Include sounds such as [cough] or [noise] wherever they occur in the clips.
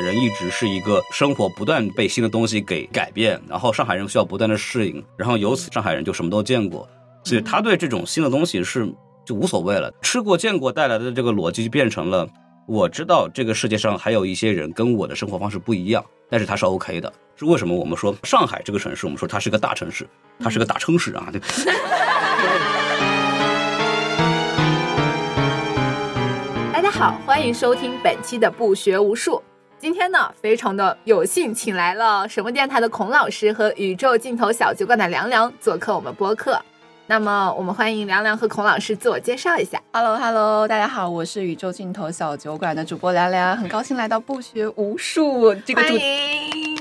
人一直是一个生活不断被新的东西给改变，然后上海人需要不断的适应，然后由此上海人就什么都见过，所以他对这种新的东西是就无所谓了。吃过见过带来的这个逻辑就变成了，我知道这个世界上还有一些人跟我的生活方式不一样，但是他是 OK 的。是为什么我们说上海这个城市，我们说它是个大城市，它是个大城市啊？对。[laughs] 大家好，欢迎收听本期的不学无术。今天呢，非常的有幸请来了什么电台的孔老师和宇宙尽头小酒馆的凉凉做客我们播客。那么，我们欢迎凉凉和孔老师自我介绍一下。Hello Hello，大家好，我是宇宙尽头小酒馆的主播凉凉，很高兴来到不学无术这个主欢迎。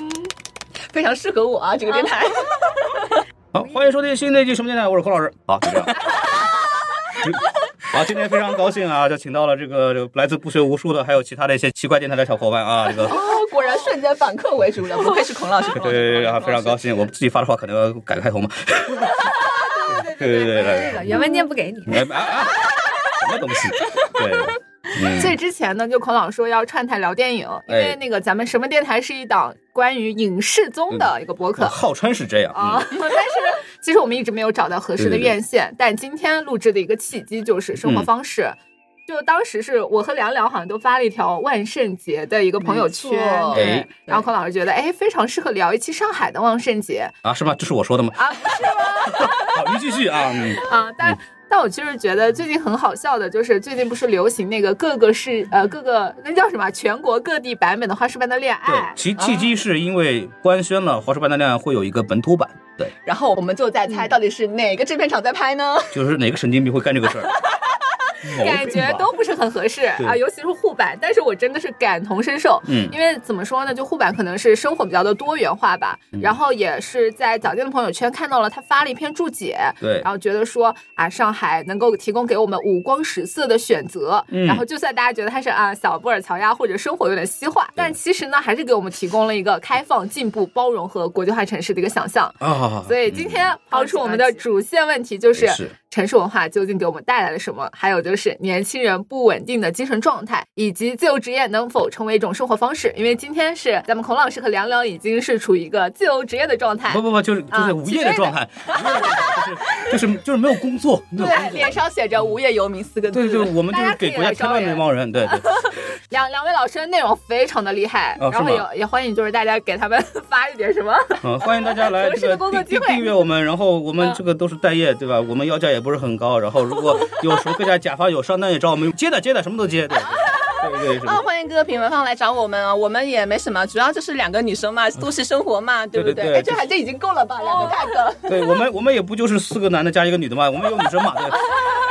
非常适合我啊，这个电台。好，欢迎收听新的一期什么电台，我是孔老师。好，就这样。[laughs] 好，今天非常高兴啊，就请到了这个这个来自不学无术的，还有其他的一些奇怪电台的小伙伴啊。这个哦，果然瞬间反客为主了，不愧是孔老师。对对对，非常高兴，我自己发的话可能要改个开头嘛。[laughs] 对对对对对，原文件不给你。哎啊，什么东西？对。所以之前呢，就孔老说要串台聊电影，因为那个咱们什么电台是一档关于影视综的一个博客，号称是这样啊。[laughs] 但是其实我们一直没有找到合适的院线，但今天录制的一个契机就是生活方式。就当时是我和凉凉好像都发了一条万圣节的一个朋友圈，对。然后孔老师觉得，哎，非常适合聊一期上海的万圣节啊？是吗？这是我说的吗？啊，不是吗？[laughs] 好，您继续啊。啊，但。但我其实觉得最近很好笑的，就是最近不是流行那个各个市呃各个那叫什么全国各地版本的《花式般的恋爱》。对，其契机是因为官宣了《花式般的恋爱》会有一个本土版。对，然后我们就在猜到底是哪个制片厂在拍呢？[laughs] 就是哪个神经病会干这个事儿。感觉都不是很合适啊，尤其是护板。但是我真的是感同身受，嗯，因为怎么说呢，就护板可能是生活比较的多元化吧。然后也是在早间的朋友圈看到了他发了一篇注解，对，然后觉得说啊，上海能够提供给我们五光十色的选择，然后就算大家觉得它是啊小布尔乔亚或者生活有点西化，但其实呢，还是给我们提供了一个开放、进步、包容和国际化城市的一个想象。啊。所以今天抛出我们的主线问题就是。城市文化究竟给我们带来了什么？还有就是年轻人不稳定的精神状态，以及自由职业能否成为一种生活方式？因为今天是咱们孔老师和凉凉已经是处于一个自由职业的状态。不不不，就是就是无业的状态，就是就是就是没有工作。对，脸上写着“无业游民”四个字。对对，我们就是给国家添乱的那帮人。对对。[laughs] 两两位老师的内容非常的厉害，然后也也欢迎就是大家给他们发一点什么。嗯，欢迎大家来 [laughs] 这个订订阅我们，然后我们这个都是待业，对吧？我们要价也不是很高，然后如果有什么各家甲方有商单也找我们接的接的，什么都接。对 [laughs] 对对。啊，欢迎各个品牌方来找我们啊，我们也没什么，主要就是两个女生嘛，都市生活嘛，对不对？哎，这还这已经够了吧？两个大哥。对我们我们也不就是四个男的加一个女的嘛，我们有女生嘛。对。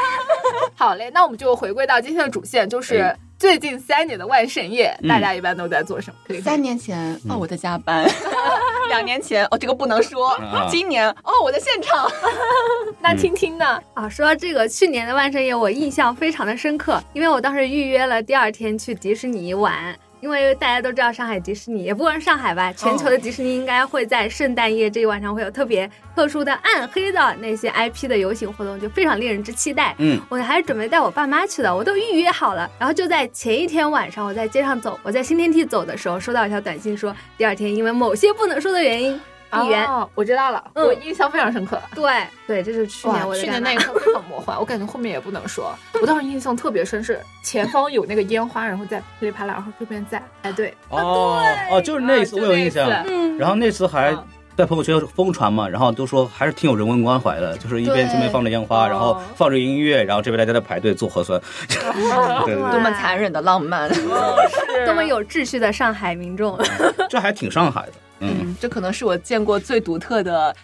[laughs] 好嘞，那我们就回归到今天的主线，就是。最近三年的万圣夜，大家一般都在做什么？可以三年前哦，我在加班；[laughs] 两年前哦，这个不能说；今年哦，我在现场。[laughs] 那听听呢？啊，说到这个，去年的万圣夜我印象非常的深刻，因为我当时预约了第二天去迪士尼玩。因为大家都知道上海迪士尼，也不光是上海吧，全球的迪士尼应该会在圣诞夜这一晚上会有特别特殊的暗黑的那些 IP 的游行活动，就非常令人之期待。嗯，我还是准备带我爸妈去的，我都预约好了。然后就在前一天晚上，我在街上走，我在新天地走的时候，收到一条短信说，第二天因为某些不能说的原因。哦，我知道了，我印象非常深刻。对。对，这是去年我去年那一刻非常魔幻，我感觉后面也不能说。我当时印象特别深是前方有那个烟花，然后在噼里啪啦，然后这边在哎对哦哦，就是那次我有印象。嗯，然后那次还在朋友圈疯传嘛，然后都说还是挺有人文关怀的，就是一边这边放着烟花，然后放着音乐，然后这边大家在排队做核酸，[laughs] 多么残忍的浪漫，[laughs] 多么有秩序的上海民众，[laughs] 这还挺上海的。嗯，这可能是我见过最独特的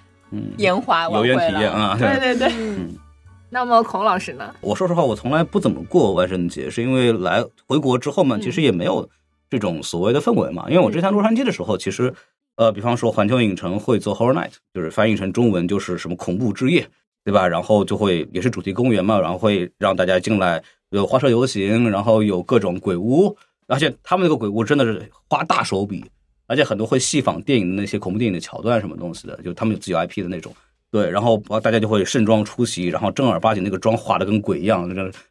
烟花晚会体验啊！对对对。那么孔老师呢？我说实话，我从来不怎么过万圣节，是因为来回国之后嘛，其实也没有这种所谓的氛围嘛。因为我之前洛杉矶的时候，其实呃，比方说环球影城会做 Horror Night，就是翻译成中文就是什么恐怖之夜，对吧？然后就会也是主题公园嘛，然后会让大家进来有花车游行，然后有各种鬼屋，而且他们那个鬼屋真的是花大手笔。而且很多会戏仿电影的那些恐怖电影的桥段什么东西的，就他们有自己 IP 的那种，对，然后大家就会盛装出席，然后正儿八经那个妆化的跟鬼一样，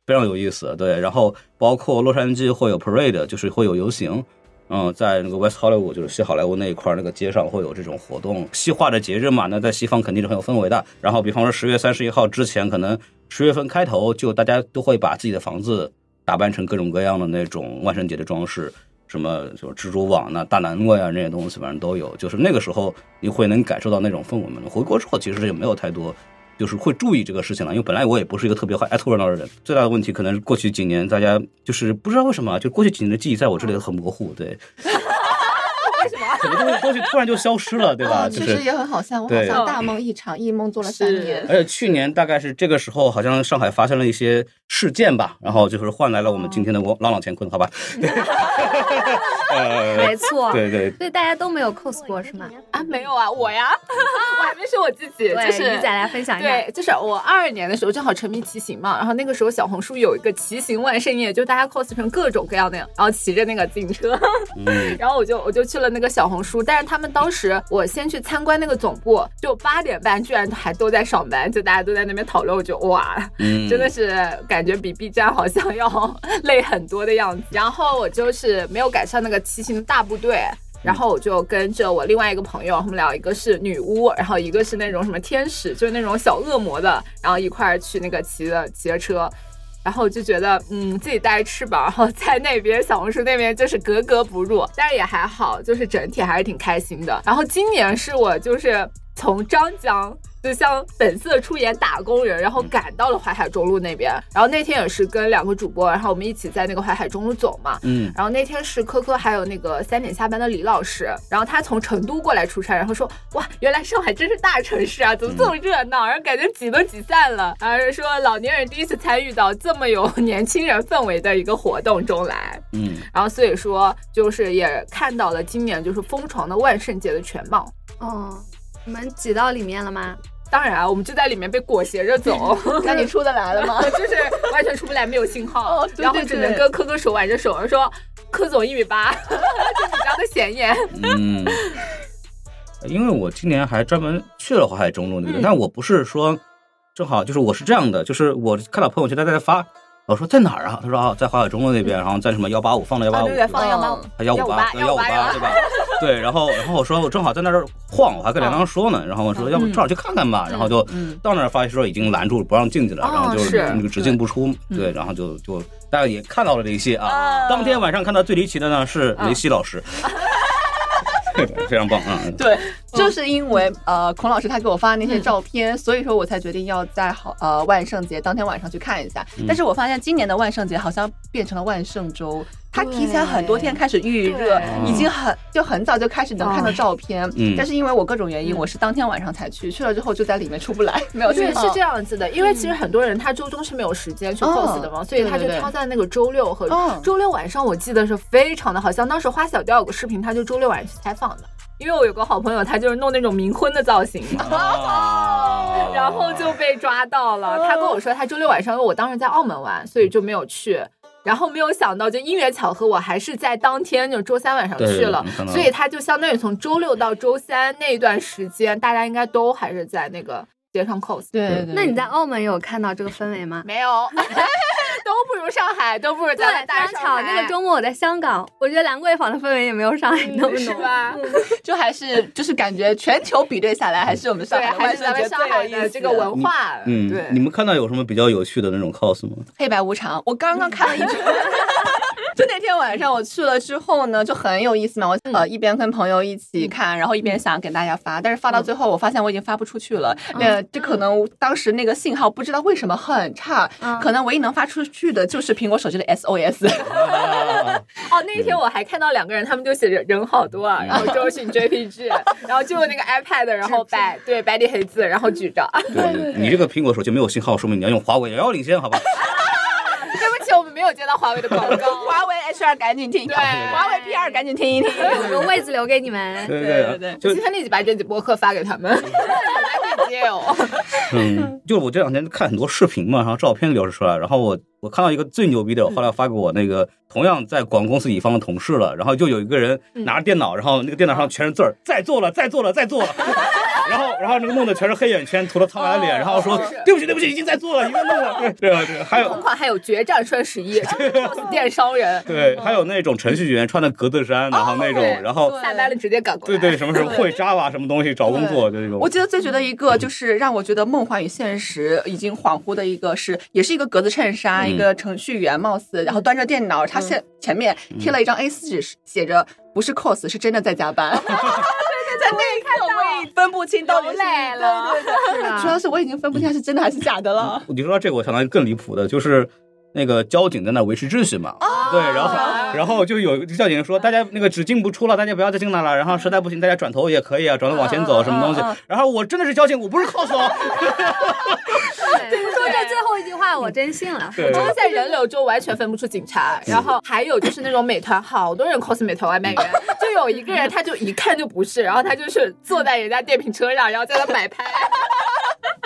非常有意思，对。然后包括洛杉矶会有 parade，就是会有游行，嗯，在那个 West Hollywood，就是西好莱坞那一块那个街上会有这种活动，西化的节日嘛，那在西方肯定是很有氛围的。然后，比方说十月三十一号之前，可能十月份开头就大家都会把自己的房子打扮成各种各样的那种万圣节的装饰，什么就是蜘蛛网呐、大南瓜呀那些东西，反正都有。就是那个时候你会能感受到那种氛围嘛。回国之后其实也没有太多。就是会注意这个事情了，因为本来我也不是一个特别爱凑热闹的人。最大的问题可能是过去几年大家就是不知道为什么，就过去几年的记忆在我这里很模糊。对，为什么？[laughs] 很多东西东西突然就消失了，[laughs] 对吧？确实也很好笑，我好像大梦一场，一梦做了三年。而且去年大概是这个时候，好像上海发生了一些事件吧，然后就是换来了我们今天的朗朗乾坤，好吧？[laughs] 没错，对对，所以大家都没有 cos 过是吗？啊，没有啊，我呀，我还没说我自己，就是你再来分享一下。对，就是我二二年的时候正好沉迷骑行嘛，然后那个时候小红书有一个骑行万圣夜，就大家 cos 成各种各样的，然后骑着那个自行车，然后我就我就去了那个小红书，但是他们当时我先去参观那个总部，就八点半居然还都在上班，就大家都在那边讨论，我就哇，真的是感觉比 B 站好像要累很多的样子。然后我就是没有赶上那个。骑行的大部队，然后我就跟着我另外一个朋友，他们俩一个是女巫，然后一个是那种什么天使，就是那种小恶魔的，然后一块儿去那个骑的骑着车，然后我就觉得嗯自己带翅膀，然后在那边小红书那边就是格格不入，但是也还好，就是整体还是挺开心的。然后今年是我就是从张江。就像本色出演打工人，然后赶到了淮海中路那边，然后那天也是跟两个主播，然后我们一起在那个淮海中路走嘛，嗯，然后那天是科科还有那个三点下班的李老师，然后他从成都过来出差，然后说哇，原来上海真是大城市啊，怎么这么热闹，然后感觉挤都挤散了，然后说老年人第一次参与到这么有年轻人氛围的一个活动中来，嗯，然后所以说就是也看到了今年就是疯狂的万圣节的全貌，哦，你们挤到里面了吗？当然啊，我们就在里面被裹挟着走。[laughs] 那你出得来了吗？[laughs] 就是完全出不来，没有信号，[laughs] 然后只能跟柯哥手挽着手，说柯总一米八，就比较的显眼。嗯，因为我今年还专门去了淮海中路那边，但我不是说正好，就是我是这样的，就是我看到朋友圈他在发。我说在哪儿啊？他说啊，在淮海中路那边，然后在什么幺八五放了幺八五，放幺八五，还幺五八，幺五八，对吧？对，然后然后我说我正好在那儿晃，我还跟梁梁说呢，然后我说要不正好去看看吧，然后就到那儿发现说已经拦住不让进去了，然后就是那个只进不出，对，然后就就大家也看到了这些啊。当天晚上看到最离奇的呢是雷西老师。[laughs] 非常棒啊！对，就是因为呃，孔老师他给我发的那些照片，所以说我才决定要在好呃万圣节当天晚上去看一下。但是我发现今年的万圣节好像变成了万圣周。他提前很多天开始预热，已经很就很早就开始能看到照片。嗯，但是因为我各种原因，我是当天晚上才去，去了之后就在里面出不来，没有。对，是这样子的，因为其实很多人他周中是没有时间去 cos 的嘛，所以他就挑在那个周六和周六晚上。我记得是非常的好像当时花小调有个视频，他就周六晚上去采访的。因为我有个好朋友，他就是弄那种冥婚的造型，然后就被抓到了。他跟我说，他周六晚上，因为我当时在澳门玩，所以就没有去。然后没有想到，就因缘巧合，我还是在当天就周三晚上去了，所以他就相当于从周六到周三那段时间，大家应该都还是在那个街上 cos。对对对。那你在澳门有看到这个氛围吗？没有。[laughs] 都不如上海，都不如在大巧那个周末我在香港，我觉得兰桂坊的氛围也没有上海那么浓，吧？就还是就是感觉全球比对下来，还是我们上海还是咱们上海的这个文化。嗯，对。你们看到有什么比较有趣的那种 cos 吗？黑白无常，我刚刚看了一场。[laughs] [laughs] 就那天晚上我去了之后呢，就很有意思嘛。我呃一边跟朋友一起看，然后一边想给大家发，但是发到最后，我发现我已经发不出去了。那，这可能当时那个信号不知道为什么很差，可能唯一能发出去的就是苹果手机的 SOS。哦，那天我还看到两个人，他们就写着人好多啊，然后周迅 JPG，[laughs] 然后就用那个 iPad，然后白对白底黑字，然后举着。对，你这个苹果手机没有信号，说明你要用华为，遥遥领先，好吧？我们没有接到华为的广告，[laughs] 华为 HR 赶紧听，对，华为 PR 赶紧听一听，有位置留给你们。对对对，今天立即把这集播客发给他们，接哦。[laughs] 嗯，就我这两天看很多视频嘛，然后照片流出来，然后我我看到一个最牛逼的，后来发给我那个同样在广告公司乙方的同事了，然后就有一个人拿着电脑，然后那个电脑上全是字儿，在做了，在做了，在做了。然后然后那个弄的全是黑眼圈，涂了苍白脸，然后说对不起对不起，已经在做了，已经弄了，对对啊对，还有同款还有决战双十一，[laughs] cos 电商人，对，还有那种程序员穿的格子衫，然后那种，然后下班了直接赶过来。对对什么什么会 Java 什么东西找工作就那种我，记得最觉得一个就是让我觉得梦幻与现实已经恍惚的一个是，也是一个格子衬衫，嗯一个程序员貌似，然后端着电脑，他现前面贴了一张 A 4纸，写着不是 cos，是真的在加班。[laughs] 在那一刻我也分不清到底是谁了对对对，主要是我已经分不清它是真的还是假的了。你说到这个，我想到一个更离谱的，就是那个交警在那维持秩序嘛。对，然后然后就有交警说，大家那个只进不出了，大家不要再进来了。然后实在不行，大家转头也可以啊，转头往前走，什么东西。然后我真的是交警，我不是 cos 哦。对，说这最后一句话我真信了。对真的在人流就完全分不出警察，然后还有就是那种美团，好多人 cos 美团外卖员，[laughs] 就有一个人他就一看就不是，然后他就是坐在人家电瓶车上，然后在那摆拍，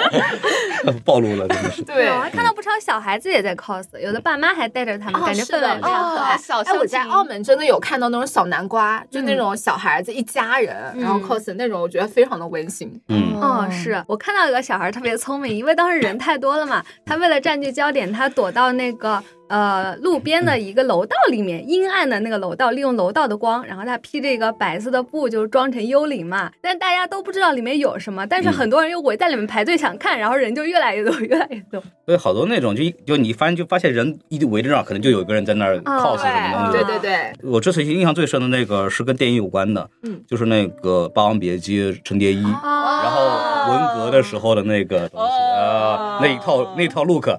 [laughs] 暴露了，真的是。对我还看到不少小孩子也在 cos，有的爸妈还带着他们，哦感觉是的氛围非常可爱哎，我在澳门真的有看到那种小南瓜，就那种小孩子一家人，然后嗯。cos 那种，我觉得非常的温馨。嗯，嗯，是我看到有个小孩特别聪明，因为当时人太多了嘛，他为了占据焦点，他躲到那个呃路边的一个楼道里面，阴暗的那个楼道，利用楼道的光，然后他披着一个白色的布，就是装成幽灵嘛。但大家都不知道里面有什么，但是嗯很多人又围在里面排队想看，然后人就越来越多，[laughs] 越来越多。所以好多那种就一就你发现就发现人一围着那儿，可能就有一个人在那儿 cos 什么东西。对对对，我这次印象最深的那个是跟电影有关的，嗯，就是那个《霸王别姬》陈蝶衣。哦然后文革的时候的那个东西啊，那一套那一套 look，[laughs]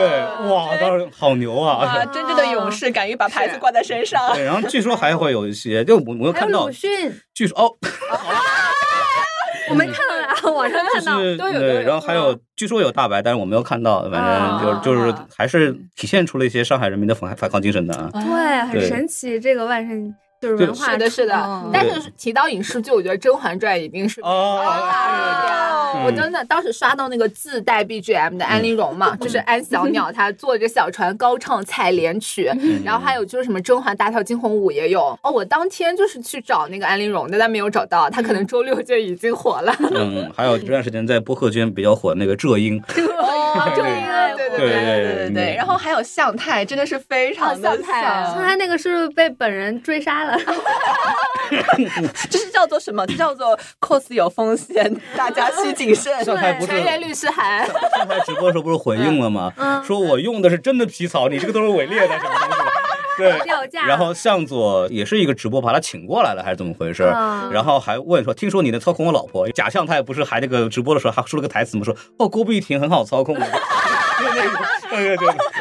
对，哇，当时好牛啊，啊！真正的勇士敢于把牌子挂在身上。对，然后据说还会有一些，就我我有看到鲁，迅，据说哦，[laughs] 我没看到啊，[laughs] 网上看到。都有对然后还有据说有大白，但是我没有看到，反正就就是还是体现出了一些上海人民的反反抗精神的啊。对，很神奇，这个万圣就是对文化是的，是的嗯。但是提到影视剧，我觉得《甄嬛传》一定是哦啊，我真的当时刷到那个自带 BGM 的安陵容嘛，就是安小 [laughs] 鸟她坐着小船高唱采莲曲，然后还有就是什么甄嬛大跳惊鸿舞也有。哦，我当天就是去找那个安陵容的，但没有找到，她可能周六就已经火了。[laughs] 嗯，还有这段时间在播客圈比较火那个浙音，哦，[laughs] 对对对对对对对。然后还有向太，真的是非常的哦向太像刚才那个是不是被本人追杀了？[laughs] 这是叫做什么？这叫做 cos 有风险，[laughs] 大家需谨慎。向太不是全员律师函，向太直播的时候不是回应了吗？嗯说我用的是真的皮草，你这个都是伪劣的什么东西的。[laughs] 对，掉价。然后向佐也是一个直播把他请过来了，还是怎么回事？嗯然后还问说，听说你能操控我老婆？假象他也不是还那个直播的时候还说了个台词吗？说哦，郭碧婷很好操控的。对，对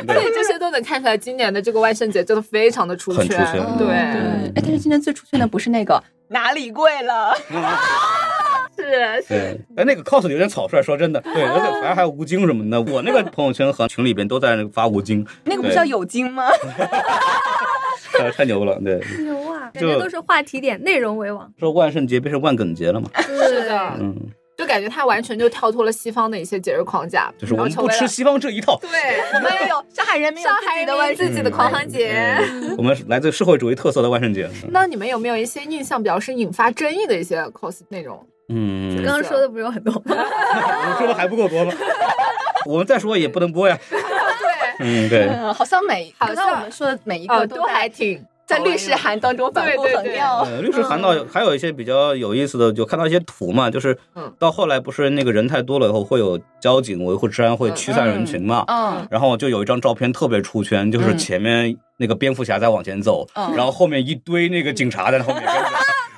对 [laughs] 这些都能看出来，今年的这个万圣节真的非常的出很出圈。对，对，哎，但是今年最出圈的不是那个？哪里贵了，[laughs] 是对，哎，那个 cos 有点草率，说真的，对，而且反正还有吴京什么的，我那个朋友圈和群里边都在那个发吴京，那个不叫有金吗？呃 [laughs] 太牛了，对，牛啊，感觉都是话题点，内容为王。说万圣节变成万梗节了嘛，是的，嗯，就感觉他完全就跳脱了西方的一些节日框架，就是我们不吃西方这一套，对，[laughs] 我们也有上海人民有上海自己的万人民自己的狂欢节。嗯我们是来自社会主义特色的万圣节，那你们有没有一些印象比较深、引发争议的一些 cos 内容？嗯，刚刚说的不是有很多吗？[laughs] 我们说的还不够多吗？我们再说也不能播呀，[laughs] 对，嗯，对，嗯，好像每好像我们说的每一哦，个都还挺在律师函当中反复对对对横跳。呃，律师函到还有一些比较有意思的，就看到一些图嘛，就是嗯。到后来不是那个人太多了以后，会有交警维护治安，会驱散人群嘛。嗯，然后就有一张照片特别出圈，就是嗯。前面那个蝙蝠侠在往前走，嗯。然后后面一堆那个警察在后面跟着，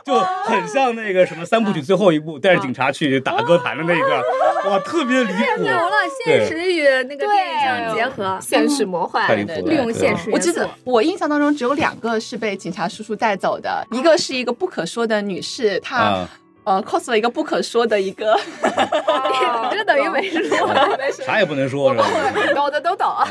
就很像那个什么三部曲最后一部带着警察去打歌坛的那个，哇，特别离谱，牛了，现实与那个电影相结合，现实魔幻，利用对现实。我记得我印象当中只有两个是被警察叔叔带走的，一个是一个不可说的女士，她、啊，呃 cos 了一个不可说的一个，你 [laughs] 这等于没说。[laughs] 啥也不能说，是吧？懂的都懂。啊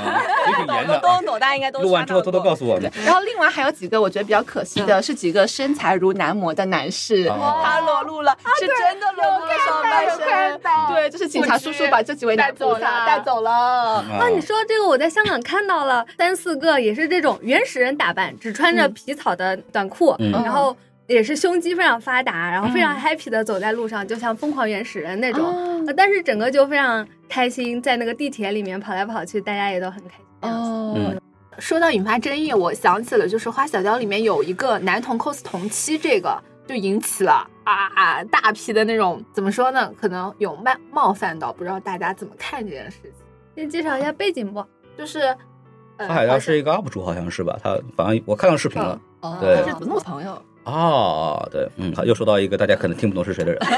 也挺严的都。懂，大家应该都录完之后偷偷告诉我们，然后另外还有几个我觉得比较可惜的是几个身材如男模的男士，哦他裸露了，是真的裸露了上半身。对，就是警察叔叔把这几位男带走菩萨了带走了。啊啊，你说这个，我在香港看到了三四个，也是这种原始人打扮，只穿着皮草的短裤，嗯然后也是胸肌非常发达，然后非常 happy 的走在路上，就像疯狂原始人那种。呃但是整个就非常开心，在那个地铁里面跑来跑去，大家也都很开心。哦，嗯说到引发争议，我想起了就是花小娇里面有一个男童 cos 同妻，这个就引起了啊啊大批的那种怎么说呢？可能有冒冒犯到，不知道大家怎么看这件事情。先介绍一下背景不？就是呃，花海妖是一个 UP 主，好像是吧？他反正我看到视频了。哦，对他是子木朋友，哦，对，嗯，好，又说到一个大家可能听不懂是谁的人。[laughs]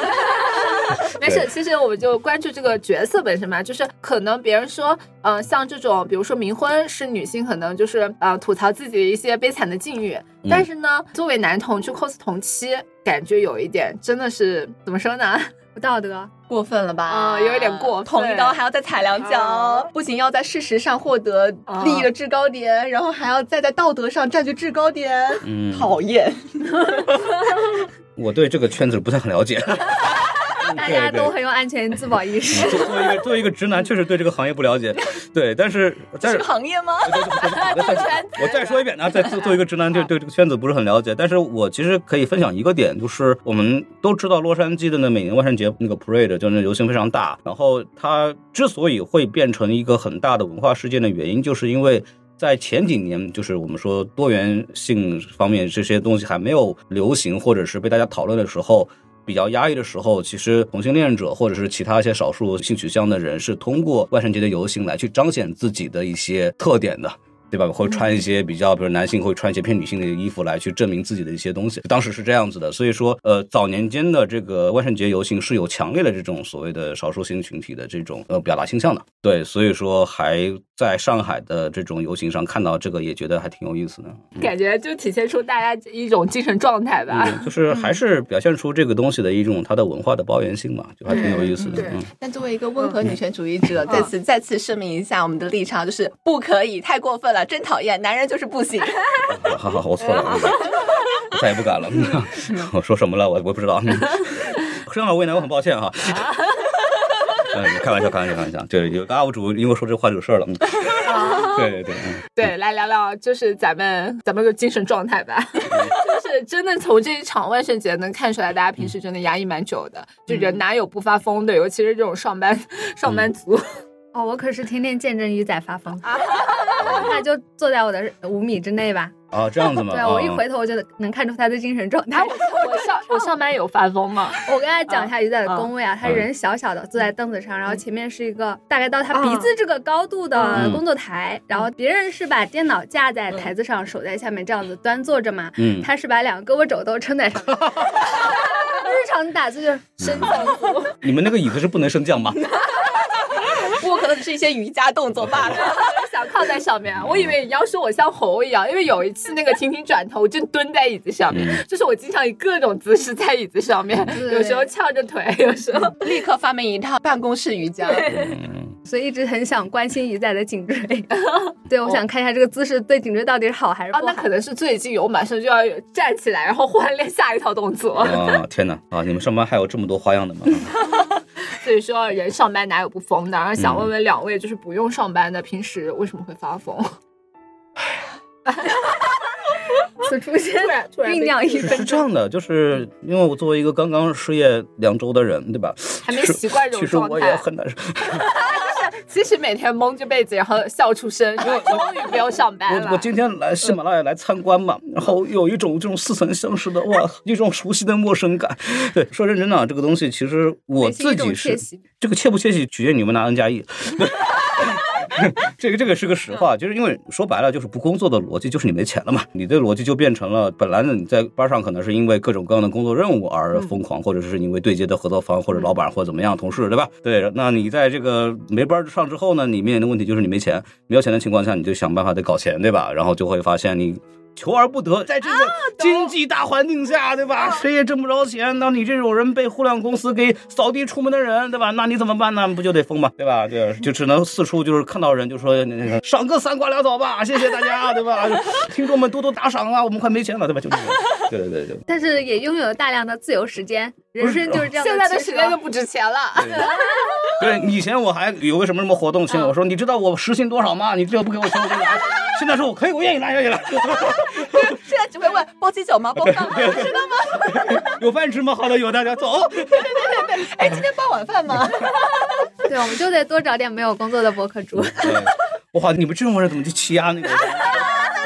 没事，其实我们就关注这个角色本身嘛，就是可能别人说，呃，像这种，比如说冥婚是女性，可能就是呃吐槽自己的一些悲惨的境遇，但是呢，作为男同去 cos 同妻，感觉有一点真的是怎么说呢？不道德。过分了吧？啊有一点过捅一刀还要再踩两脚啊，不仅要在事实上获得利益的制高点，然后还要再在道德上占据制高点，嗯，讨厌。[laughs] 我对这个圈子不太很了解。[laughs] 大家都很有安全自保意识。作作为一个作为一个直男，确实对这个行业不了解。对，但是 [laughs] 但是行业吗？我 [laughs] 再说一遍呢，再作作为一个直男，对对这个圈子不是很了解。但是我其实可以分享一个点，就是我们都知道洛杉矶的那每年万圣节那个 parade 就那流行非常大，然后它之所以会变成一个很大的文化事件的原因，就是因为。在前几年，就是我们说多元性方面这些东西还没有流行，或者是被大家讨论的时候，比较压抑的时候，其实同性恋者或者是其他一些少数性取向的人是通过万圣节的游行来去彰显自己的一些特点的。对吧？会穿一些比较，比如男性会穿一些偏女性的衣服来去证明自己的一些东西。当时是这样子的，所以说，呃，早年间的这个万圣节游行是有强烈的这种所谓的少数性群体的这种呃表达倾向的。对，所以说还在上海的这种游行上看到这个，也觉得还挺有意思的。感觉就体现出大家一种精神状态吧。嗯，就是还是表现出这个东西的一种它的文化的包容性嘛，就还挺有意思的。对嗯，但作为一个温和女权主义者，在此再次声明一下我们的立场，就是不可以，太过分了，真讨厌，男人就是不行。[laughs] 好好好，我错了，我我再也不敢了。[laughs] 我说什么了？我我不知道。生而为难，我很抱歉哈。[laughs] 嗯，开玩笑，开玩笑，开玩笑。对，有个 UP 主因为说这话有事儿了。嗯对对对，嗯对，来聊聊就是咱们咱们的精神状态吧。就是真的从这一场万圣节能看出来，大家平时真的压抑蛮久的，就人哪有不发疯的？尤其是这种上班上班族。哦，我可是天天见证鱼仔发疯，他就坐在我的五米之内吧。哦，这样子吗？[laughs] 对啊，我一啊回头我就能看出他的精神状态。[laughs] 我我上我上班有发疯吗？[laughs] 我跟他讲一下鱼仔的工位啊，他嗯人小小的坐在凳子上，然后前面是一个大概到他鼻子这个高度的嗯工作台，然后别人是把电脑架在台子上，手在下面这样子端坐着嘛，嗯，他是把两个胳膊肘都撑在上面。日常打字就是升降服，你们那个椅子是不能升降吗？我可能只是一些瑜伽动作罢了。[laughs] 我想靠在上面。我以为你要说我像猴一样，因为有一次那个婷婷转头我就蹲在椅子上面，嗯 [laughs] 就是我经常以各种姿势在椅子上面，有时候翘着腿，有时候立刻发明一套办公室瑜伽。嗯，所以一直很想关心鱼仔的颈椎。[laughs] 对，我想看一下这个姿势对颈椎到底是好还是不啊，好。那可能是最近我马上就要站起来，然后换练下一套动作。啊，天哪！啊，你们上班还有这么多花样的吗？所以说，人上班哪有不疯的？然后想嗯问问两位，就是不用上班的，平时为什么会发疯？此出现突然突然被酝酿一是分是这样的，就是因为我作为一个刚刚失业两周的人，对吧？还没习惯这种其实我也状态很难受。[laughs] 其实每天蒙着被子，然后笑出声，因为终于不用上班了。我我今天来喜马拉雅来参观嘛，然后有一种这种似曾相识的哇，[laughs] 一种熟悉的陌生感。对，说认真的啊，这个东西其实我自己是这个切不切喜，取决于你们拿 N 加一。[laughs] [laughs] 这个这个是个实话，就是因为说白了就是不工作的逻辑就是你没钱了嘛，你的逻辑就变成了本来呢你在班上可能是因为各种各样的工作任务而疯狂，或者是因为对接的合作方或者老板或者怎么样同事对吧？对，那你在这个没班上之后呢，你面临的问题就是你没钱，没有钱的情况下你就想办法得搞钱对吧？然后就会发现你。求而不得，在这个经济大环境下，对吧？谁也挣不着钱，那你这种人被互联网公司给扫地出门的人，对吧？那你怎么办呢？不就得疯吗？对吧？对，就只能四处就是看到人就说那个赏个三瓜两枣吧，谢谢大家，对吧？[laughs] 听众们多多打赏啊，我们快没钱了，对吧？就这种，[laughs] 对对对对。但是也拥有大量的自由时间，人生就是这样现在的时间就不值钱了。[laughs] 对，以前我还有个什么什么活动，请我说，你知道我时薪多少吗？你这个不给我钱我就来。[laughs] 现在说我可以，我愿意拿，愿意来。现在只会问包鸡酒吗？包饭吗？[laughs] 知道吗？有饭吃吗？好的，有大家，走。哎，今天包晚饭吗？对，我们就得多找点没有工作的博客主。哇，你们这种人怎么去欺压那个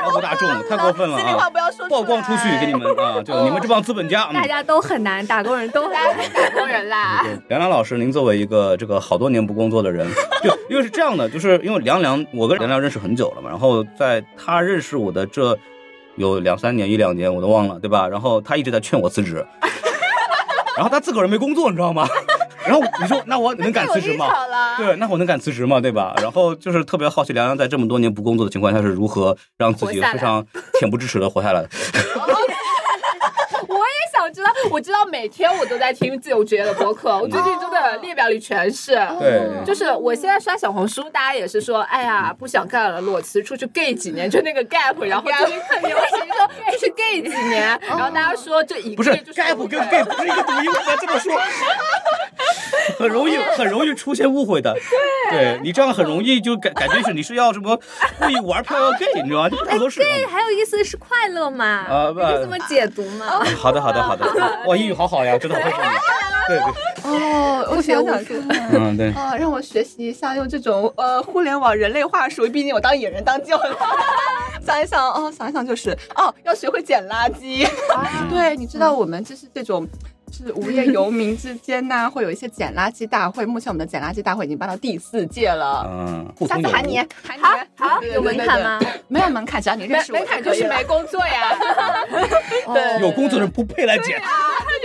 劳苦大众？[laughs] 太过分了心里话不要说，曝光出去给你们啊！就你们这帮资本家，大家都很难，打工人都很难，[laughs] 打工人啦。梁梁老师，您作为一个这个好多年不工作的人，就因为是这样的，就是因为梁梁，我跟梁梁认识很久了嘛，然后在他认识我的这有两三年、一两年，我都忘了，对吧？然后他一直在劝我辞职，[laughs] 然后他自个儿没工作，你知道吗？然后你说，那我能敢辞职吗？对，那我能敢辞职吗？对吧？然后就是特别好奇，梁梁在这么多年不工作的情况下是如何让自己非常恬不知耻的活下来的。[laughs] 我知道，我知道，每天我都在听自由职业的播客。[laughs] 我最近真的列表里全是，对，就是我现在刷小红书，大家也是说，哎呀，不想干了，裸辞出去 gay 几年，就那个 gap，[laughs] 然后最近很流行说就是 gay 几年，然后大家说这一不是 gap 跟 gay 不是一个读音，不要这么说，[laughs] 很容易 [laughs] 很容易出现误会的。对，对你这样很容易就感感觉是你是要什么故意玩票要 gay，你知道吗？不都是 gay 还有意思是快乐嘛？啊，不这么解读嘛？好的，好的，好的。[laughs] 哇，英语好好呀，真的好。对对。哦，我想想看，嗯，对。啊，让我学习一下用这种呃互联网人类话术，毕竟我当野人当久了。想一想，哦，想一想就是哦，要学会捡垃圾。对，你知道我们就是这种。是无业游民之间呢，会有一些捡垃圾大会。目前我们的捡垃圾大会已经办到第四届了。嗯，下次喊你，喊你，好，有门槛吗？没有门槛，只要你认识我，门槛就是没工作呀。[laughs] 对，有工作的人不配来捡。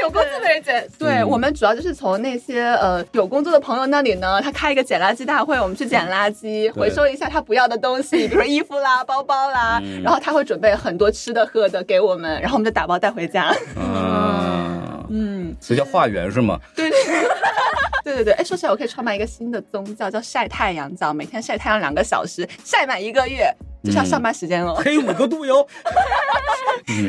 有工作的人捡。对我们主要就是从那些呃有工作的朋友那里呢，他开一个捡垃圾大会，我们去捡垃圾，回收一下他不要的东西，比如说衣服啦、包包啦，然后他会准备很多吃的喝的给我们，然后我们就打包带回家。嗯。嗯，这叫化缘是吗？对对对对对。哎，说起来，我可以创办一个新的宗教，叫晒太阳教，每天晒太阳两个小时，晒满一个月，就像上班时间哦。黑五个度哟。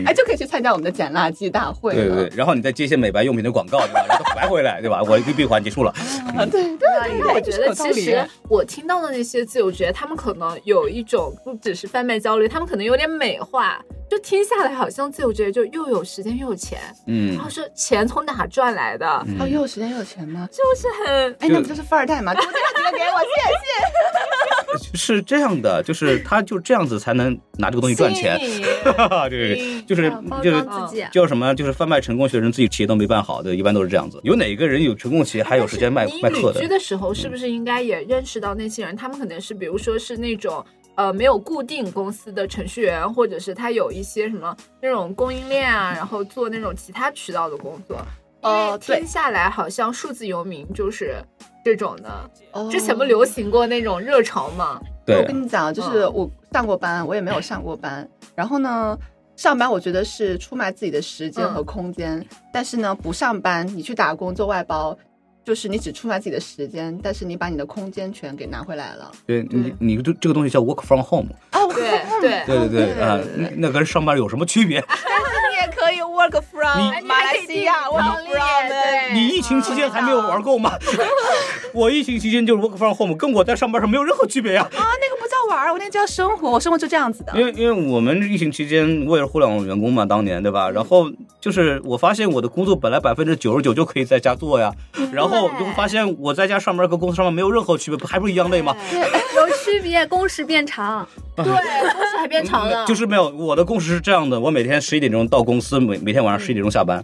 哎，就可以去参加我们的捡垃圾大会。对对，然后你再接一些美白用品的广告，对吧？然后白回来，对吧？我一闭环结束了。啊，对对。因为我觉得其实我听到的那些自由职业，他们可能有一种不只是贩卖焦虑，他们可能有点美化。就听下来好像自由职业就又有时间又有钱，嗯，然后说钱从哪赚来的？哦，又有时间又有钱吗？就是很，哎，那不就是富二代吗？多几个给我，谢谢。[laughs] 是这样的，就是他就这样子才能拿这个东西赚钱。[laughs] 对对，就是就是叫什么？就是贩卖成功学的人自己企业都没办好，对，一般都是这样子。有哪个人有成功企业还有时间卖卖课的？旅居的时候是不是应该也认识到那些人？他们可能是比如说是那种。呃，没有固定公司的程序员，或者是他有一些什么那种供应链啊，然后做那种其他渠道的工作。哦，听下来好像数字游民就是这种的。之前不流行过那种热潮吗？对，我跟你讲，就是我上过班，我也没有上过班。然后呢，上班我觉得是出卖自己的时间和空间，但是呢，不上班，你去打工做外包。就是你只出卖自己的时间，但是你把你的空间权给拿回来了。对你，你这这个东西叫 work from home。哦，对对对对对啊，那跟上班有什么区别？[laughs] 但是你也可以 work from 马来西亚，work from。你疫情期间还没有玩够吗？[laughs] 我疫情期间就是 work from home，跟我在上班上没有任何区别呀。啊，那个不叫玩，我那叫生活，我生活就这样子的。因为因为我们疫情期间我也是互联网员工嘛，当年对吧？然后就是我发现我的工作本来百分之九十九就可以在家做呀，然后。后就会发现我在家上班跟公司上班没有任何区别，不还不是一样累吗？[laughs] 有区别，工时变长。对，工时还变长了。[laughs] 就是没有，我的工时是这样的，我每天十一点钟到公司，每每天晚上十一点钟下班，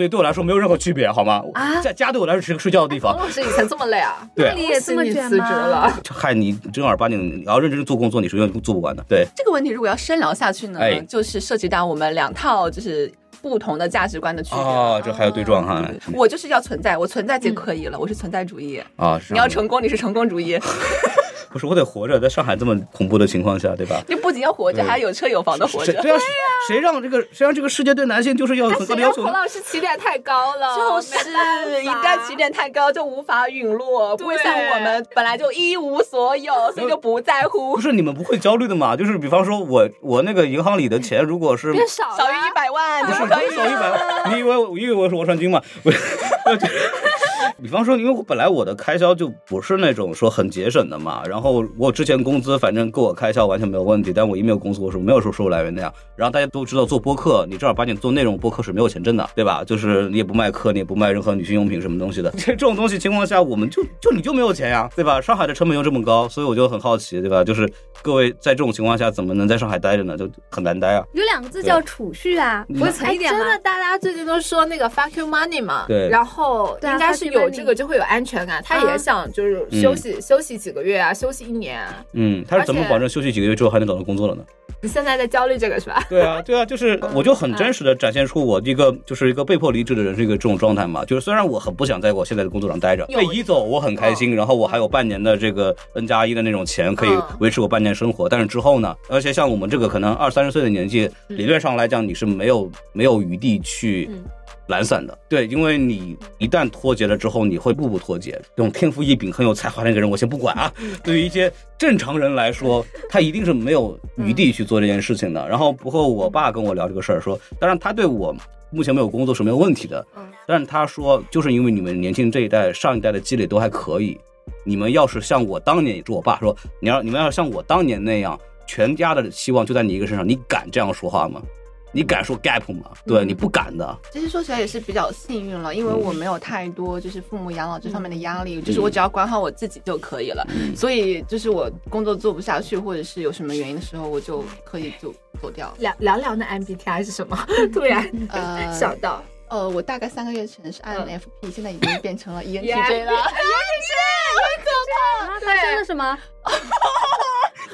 所以对我来说没有任何区别，好吗？啊，在家对我来说是个睡觉的地方。老师以前这么累 [laughs] 啊？对，你也这么辞职了？[laughs] 害你正儿八经你要认真做工作，你是永远做不完的。对这个问题，如果要深聊下去呢，就是涉及到我们两套就是。不同的价值观的区别啊，这还有对撞哈。我就是要存在，我存在就可以了，我是存在主义啊。你要成功，你是成功主义。[laughs] 不是我得活着，在上海这么恐怖的情况下，对吧？[laughs] 你不仅要活着，还要有车有房的活着。对呀，谁让这个谁让这个世界对男性就是要很高的要求？孔老师起点太高了，就是一旦起点太高，就无法陨落，不会像我们本来就一无所有，[laughs] 所以就不在乎。不是你们不会焦虑的嘛？就是比方说我我那个银行里的钱，如果是少少于一百万，不是少于一百万，你以为我以为我是王传君吗？[laughs] 比方说，因为我本来我的开销就不是那种说很节省的嘛，然后我之前工资反正够我开销完全没有问题，但我一没有工作，我是没有说收入来源的呀。然后大家都知道做播客，你正儿八经做内容播客是没有钱挣的，对吧？[laughs] 就是你也不卖课，你也不卖任何女性用品什么东西的，这这种东西情况下，我们就就你就没有钱呀，对吧？上海的成本又这么高，所以我就很好奇，对吧？就是各位在这种情况下怎么能在上海待着呢？就很难待啊。有两个字叫储蓄啊，不会存一点吗？真的，大家最近都说那个 fuck you money 嘛，对然后应该是有这个就会有安全感，他也想就是休息休息几个月啊，休息一年啊。嗯，他是怎么保证休息几个月之后还能找到工作了呢？你现在在焦虑这个是吧？对啊，对啊，就是我就很真实的展现出我一个就是一个被迫离职的人是一个这种状态嘛。就是虽然我很不想在我现在的工作上待着，有被移走我很开心，然后我还有半年的这个 N 加一的那种钱可以嗯维持我半年生活，但是之后呢，而且像我们这个可能二三十岁的年纪，理论上来讲你是没有没有余地去嗯懒散的，对，因为你一旦脱节了之后，你会步步脱节。这种天赋异禀、很有才华的一个人，我先不管啊。[laughs] 对于一些正常人来说，他一定是没有余地去做这件事情的。然后，不过我爸跟我聊这个事儿，说，当然他对我目前没有工作是没有问题的，嗯但是他说，就是因为你们年轻这一代、上一代的积累都还可以，你们要是像我当年，也是我爸说，你要你们要像我当年那样，全家的希望就在你一个身上，你敢这样说话吗？你敢说 gap 吗？对，嗯你不敢的。其实说起来也是比较幸运了，因为我没有太多就是父母养老这方面的压力，就是我只要管好我自己就可以了。所以就是我工作做不下去，或者是有什么原因的时候，我就可以就走掉。凉凉凉的 MBTI 是什么？[laughs] 突然呃想到，呃，我大概三个月前是 INFP，、[laughs] 现在已经变成了 E ENTJ [laughs] [laughs] 我可怕，发生了什么？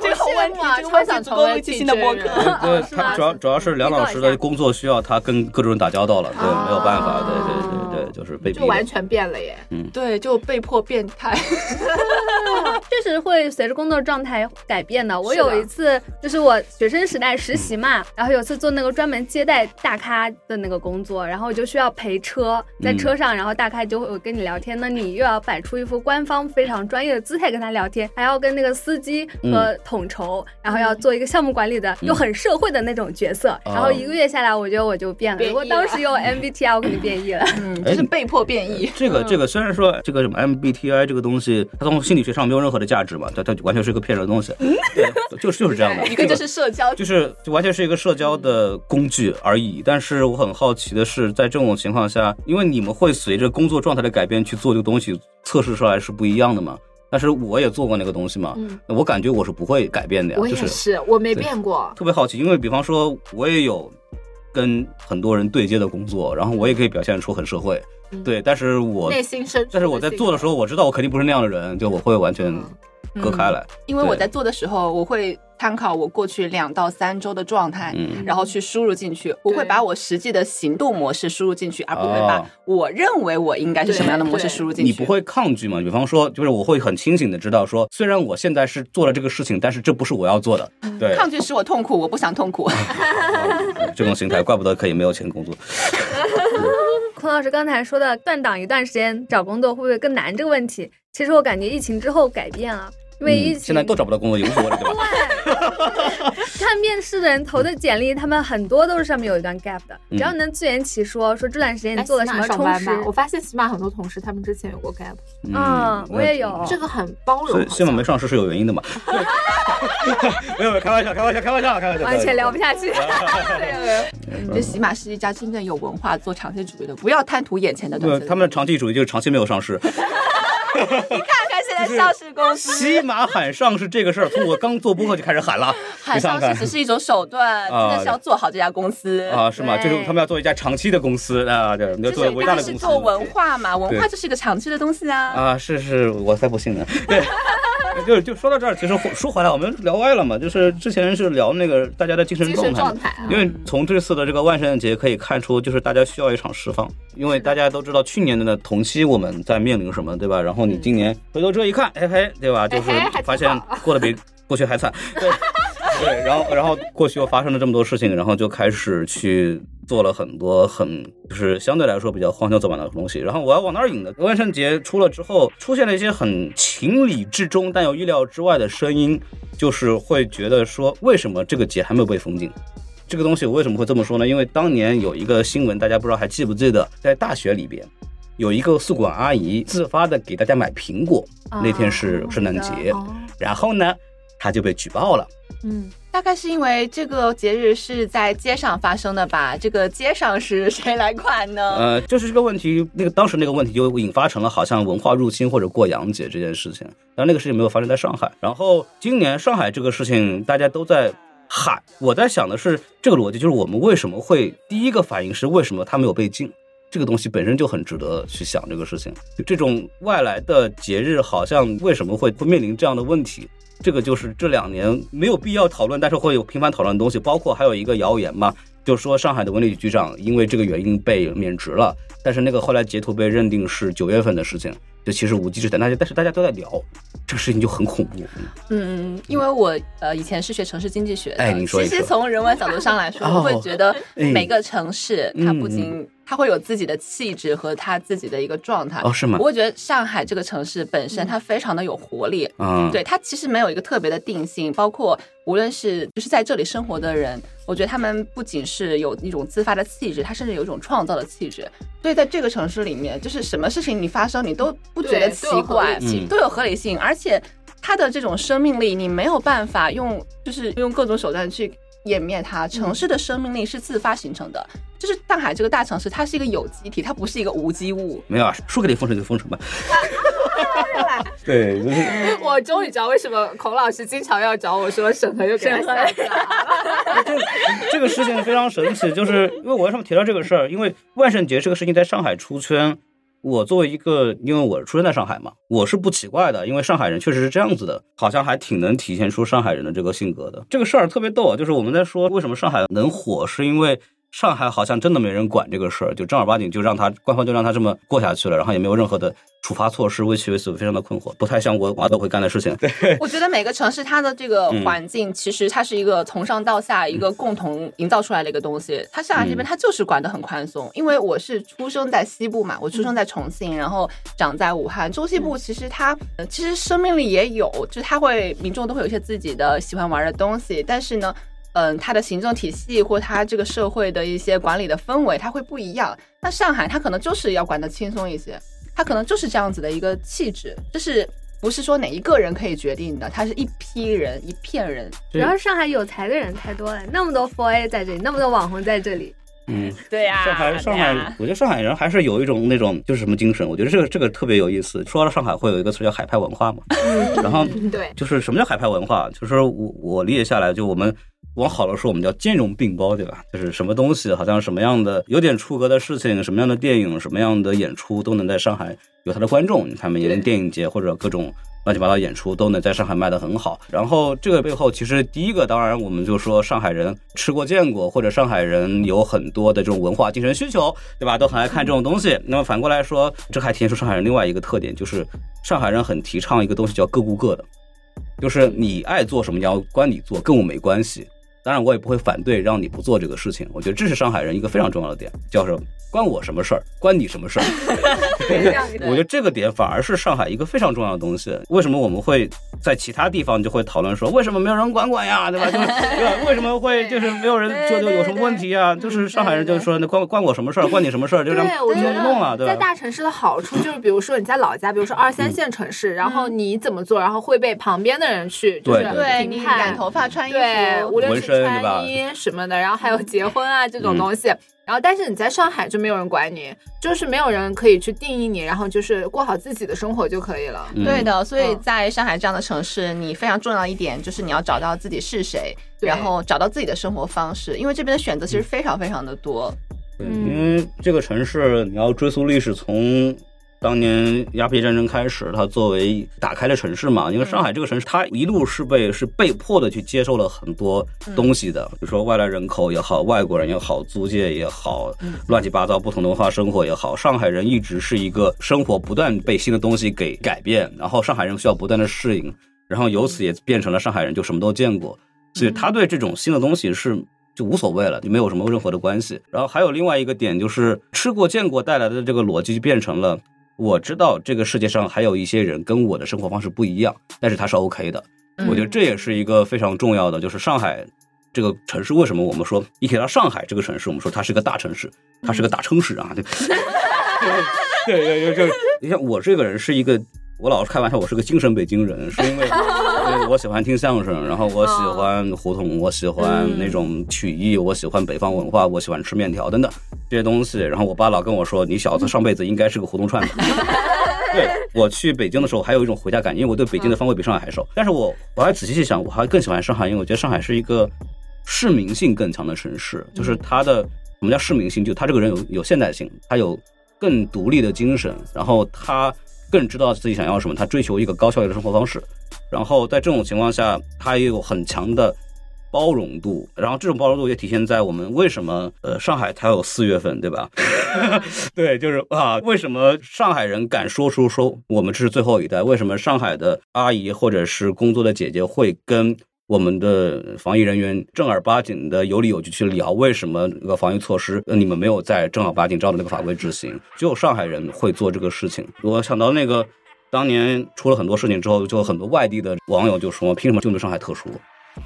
这个好问题，这个问题超想成为新的播客。对他主要主要是梁老师的工作需要，他跟各种人打交道了，对，没有办法，对对对对，就是被逼。就完全变了耶。嗯对，就被迫变态。[laughs] 确实会随着工作状态改变的。我有一次就是我学生时代实习嘛，然后有次做那个专门接待大咖的那个工作，然后我就需要陪车，在嗯车上，然后大咖就会跟你聊天，那你又要摆出一副官方非常专业的姿态跟他聊天，还要跟那个司机和统筹，然后要做一个项目管理的，又很社会的那种角色。然后一个月下来，我觉得我就变了。变异如果当时用 MBTI，我肯定变异了。嗯，就是被迫变异。这个这个虽然说这个什么 MBTI 这个东西，它从心理学上没有任何的价值嘛，它它完全是一个骗人的东西，对，就是就是这样的。[laughs] 一个就是社交，就是就完全是一个社交的工具而已。但是我很好奇的是，在这种情况下，因为你们会随着工作状态的改变去做这个东西，测试出来是不一样的嘛。但是我也做过那个东西嘛，嗯我感觉我是不会改变的呀，我也就是是，我没变过。特别好奇，因为比方说我也有跟很多人对接的工作，然后我也可以表现出很社会，嗯。对，但是我内心深处，但是我在做的时候，我知道我肯定不是那样的人，就我会完全割开来。因为我在做的时候，我会参考我过去两到三周的状态，嗯然后去输入进去。我会把我实际的行动模式输入进去，而不会把哦我认为我应该是什么样的模式输入进去。你不会抗拒吗？比方说，就是我会很清醒的知道说，虽然我现在是做了这个事情，但是这不是我要做的。对，抗拒使我痛苦，我不想痛苦。[laughs] 这种心态，怪不得可以没有钱工作。[laughs] 孔老师刚才说的断档一段时间找工作会不会更难这个问题，其实我感觉疫情之后改变了，因为疫嗯，情、现在都找不到工作，也无所谓了，对吧？[laughs] [laughs] 看面试的人投的简历，他们很多都是上面有一段 gap 的，嗯只要能自圆其说，说这段时间哎你做了什么充实。我发现起码很多同事他们之前有过 gap，嗯我也有这个很包容。所以西马没上市是有原因的嘛？[laughs] 没有没有，开玩笑，开玩笑，开玩笑，开玩笑，完全聊不下去。这起码是一家真正有文化、做长期主义的，不要贪图眼前的东西，他们的长期主义就是长期没有上市。你看看现在上市公司。起码喊上市这个事儿，从我刚做播客就开始喊了。[laughs] 喊上市只是一种手段，真的是要做好这家公司。啊，是吗？就是他们要做一家长期的公司啊，对，你要就是做伟大的公司做文化嘛，文化就是一个长期的东西啊。啊，是是，我才不信呢。对，就就说到这儿，其实说回来，我们聊歪了嘛，就是之前是聊那个大家的精神状态状。态啊，因为从这次的这个万圣节可以看出，就是大家需要一场释放，因为大家都知道去年的呢同期我们在面临什么，对吧？然后你今年回头这一看，嘿嘿，对吧？就是发现过得比过去还惨，对 [laughs] 对，然后然后过去又发生了这么多事情，然后就开始去做了很多很就是相对来说比较荒腔走板的东西。然后我要往哪儿引呢？万圣节出了之后，出现了一些很情理之中但又意料之外的声音，就是会觉得说，为什么这个节还没有被封禁？这个东西我为什么会这么说呢？因为当年有一个新闻，大家不知道还记不记得，在大学里边有一个宿管阿姨自发的给大家买苹果，那天是圣诞节，然后呢，她就被举报了。嗯，大概是因为这个节日是在街上发生的吧？这个街上是谁来管呢？呃，就是这个问题，那个当时那个问题就引发成了好像文化入侵或者过洋节这件事情，但那个事情没有发生在上海。然后今年上海这个事情大家都在喊，我在想的是这个逻辑，就是我们为什么会第一个反应是为什么他没有被禁？这个东西本身就很值得去想这个事情。就这种外来的节日，好像为什么会会面临这样的问题？这个就是这两年没有必要讨论，但是会有频繁讨论的东西，包括还有一个谣言嘛，就是说上海的文旅局局长因为这个原因被免职了，但是那个后来截图被认定是九月份的事情，就其实无稽之谈，大家但是大家都在聊这个事情就很恐怖。嗯，因为我呃以前是学城市经济学的，哎，你说其实从人文角度上来说，我会觉得每个城市它不仅它会有自己的气质和他自己的一个状态哦，是吗？我会觉得上海这个城市本身它非常的有活力，嗯，对，它其实没有一个特别的定性，包括无论是就是在这里生活的人，我觉得他们不仅是有一种自发的气质，他甚至有一种创造的气质。所以在这个城市里面，就是什么事情你发生你都不觉得奇怪，都有合理性，而且它的这种生命力你没有办法用就是用各种手段去。湮灭它，城市的生命力是自发形成的。就是上海这个大城市，它是一个有机体，它不是一个无机物。[laughs] 没有啊，说给你封城就封城吧。[laughs] 对，[laughs] 我终于知道为什么孔老师经常要找我说审核又审核。这这个事情非常神奇，就是因为我为什么提到这个事儿？因为万圣节这个事情在上海出圈。我作为一个，因为我出生在上海嘛，我是不奇怪的，因为上海人确实是这样子的，好像还挺能体现出上海人的这个性格的。这个事儿特别逗，就是我们在说为什么上海能火，是因为。上海好像真的没人管这个事儿，就正儿八经就让他官方就让他这么过下去了，然后也没有任何的处罚措施，为其为此非常的困惑，不太像我娃都会干的事情。对，我觉得每个城市它的这个环境其实它是一个从上到下一个共同营造出来的一个东西。它上海这边它就是管得很宽松，因为我是出生在西部嘛，我出生在重庆，然后长在武汉，中西部其实它其实生命力也有，就是它会民众都会有一些自己的喜欢玩的东西，但是呢。嗯，它的行政体系或它这个社会的一些管理的氛围，它会不一样。那上海它可能就是要管得轻松一些，它可能就是这样子的一个气质，就是不是说哪一个人可以决定的，它是一批人、一片人。主要是上海有才的人太多了，那么多 f o A 在这里，那么多网红在这里。嗯，[laughs] 对呀。上海，上海，我觉得上海人还是有一种那种就是什么精神，我觉得这个这个特别有意思。说到上海，会有一个词叫海派文化嘛。然后，[laughs] 对，就是什么叫海派文化？就是我我理解下来，就我们。往好了说，我们叫兼容并包，对吧？就是什么东西，好像什么样的有点出格的事情，什么样的电影，什么样的演出，都能在上海有它的观众。你看，每年电影节或者各种乱七八糟演出，都能在上海卖得很好。然后这个背后，其实第一个，当然我们就说上海人吃过见过，或者上海人有很多的这种文化精神需求，对吧？都很爱看这种东西。那么反过来说，这还体现出上海人另外一个特点，就是上海人很提倡一个东西叫各顾各的，就是你爱做什么，你要关你做，跟我没关系。当然，我也不会反对让你不做这个事情。我觉得这是上海人一个非常重要的点，叫什么？关我什么事儿？关你什么事儿？[laughs] 我觉得这个点反而是上海一个非常重要的东西。为什么我们会在其他地方就会讨论说，为什么没有人管管呀？对吧？就是 [laughs] 对吧为什么会就是没有人就就有什么问题啊？就是上海人就是说，那关关我什么事儿？关你什么事儿？就这样弄了，对吧？在大城市的好处就是，比如说你在老家，比如说二三线城市，然后你怎么做，然后会被旁边的人去就是评判，染头发、穿衣服，无论是穿衣什么的，然后还有结婚啊这种东西。然后，但是你在上海就没有人管你，就是没有人可以去定义你，然后就是过好自己的生活就可以了。对的，所以在上海这样的城市，你非常重要一点就是你要找到自己是谁，然后找到自己的生活方式，因为这边的选择其实非常非常的多。对，因为这个城市你要追溯历史，从。当年鸦片战争开始，它作为打开了城市嘛，因为上海这个城市，它一路是被是被迫的去接受了很多东西的，比如说外来人口也好，外国人也好，租界也好，乱七八糟不同的文化生活也好，上海人一直是一个生活不断被新的东西给改变，然后上海人需要不断的适应，然后由此也变成了上海人就什么都见过，所以他对这种新的东西是就无所谓了，就没有什么任何的关系。然后还有另外一个点就是吃过见过带来的这个逻辑就变成了。我知道这个世界上还有一些人跟我的生活方式不一样，但是他是 OK 的。我觉得这也是一个非常重要的，就是上海这个城市为什么我们说一提到上海这个城市，我们说它是个大城市，它是个大城市啊。[laughs] 对对对，就你像我这个人是一个。我老是开玩笑，我是个精神北京人，是因为 [laughs] 我喜欢听相声，然后我喜欢胡同，我喜欢那种曲艺，我喜欢北方文化，我喜欢吃面条等等这些东西。然后我爸老跟我说：“你小子上辈子应该是个胡同串子。[laughs] ”对我去北京的时候，还有一种回家感，因为我对北京的方位比上海还熟。但是我我还仔细去想，我还更喜欢上海，因为我觉得上海是一个市民性更强的城市，就是它的什么叫市民性？就他这个人有有现代性，他有更独立的精神，然后他。更知道自己想要什么，他追求一个高效率的生活方式，然后在这种情况下，它也有很强的包容度，然后这种包容度也体现在我们为什么呃上海才有四月份，对吧？[laughs] 对，就是啊，为什么上海人敢说出说我们这是最后一代？为什么上海的阿姨或者是工作的姐姐会跟？我们的防疫人员正儿八经的有理有据去聊，为什么那个防疫措施你们没有在正儿八经照着那个法规执行？只有上海人会做这个事情。我想到那个当年出了很多事情之后，就很多外地的网友就说：“凭什么就对上海特殊？”